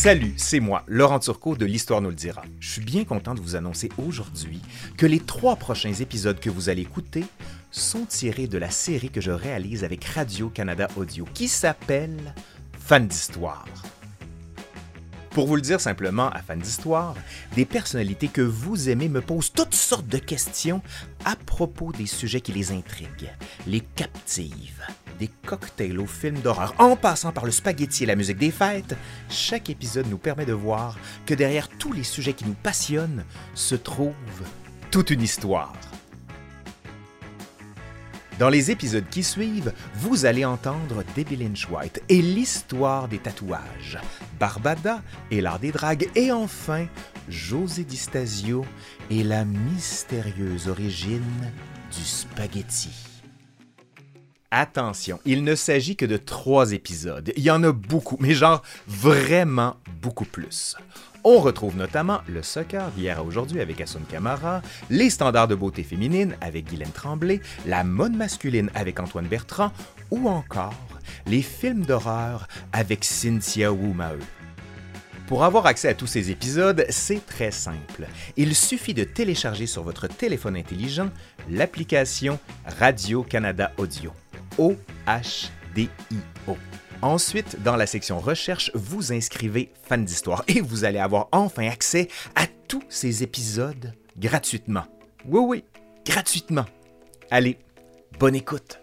Salut, c'est moi, Laurent Turcot de l'Histoire nous le dira. Je suis bien content de vous annoncer aujourd'hui que les trois prochains épisodes que vous allez écouter sont tirés de la série que je réalise avec Radio-Canada Audio qui s'appelle Fan d'Histoire. Pour vous le dire simplement, à fan d'histoire, des personnalités que vous aimez me posent toutes sortes de questions à propos des sujets qui les intriguent, les captivent. Des cocktails aux films d'horreur, en passant par le spaghetti et la musique des fêtes, chaque épisode nous permet de voir que derrière tous les sujets qui nous passionnent se trouve toute une histoire. Dans les épisodes qui suivent, vous allez entendre Debbie Lynch White et l'histoire des tatouages, Barbada et l'art des dragues, et enfin José Distasio et la mystérieuse origine du spaghetti. Attention, il ne s'agit que de trois épisodes. Il y en a beaucoup, mais genre vraiment beaucoup plus. On retrouve notamment le soccer d'hier à aujourd'hui avec Asun Kamara, les standards de beauté féminine avec Guylaine Tremblay, la mode masculine avec Antoine Bertrand ou encore les films d'horreur avec Cynthia Wu. Pour avoir accès à tous ces épisodes, c'est très simple. Il suffit de télécharger sur votre téléphone intelligent l'application Radio-Canada Audio. O-H-D-I-O. Ensuite, dans la section Recherche, vous inscrivez Fan d'Histoire et vous allez avoir enfin accès à tous ces épisodes gratuitement. Oui, oui, gratuitement. Allez, bonne écoute.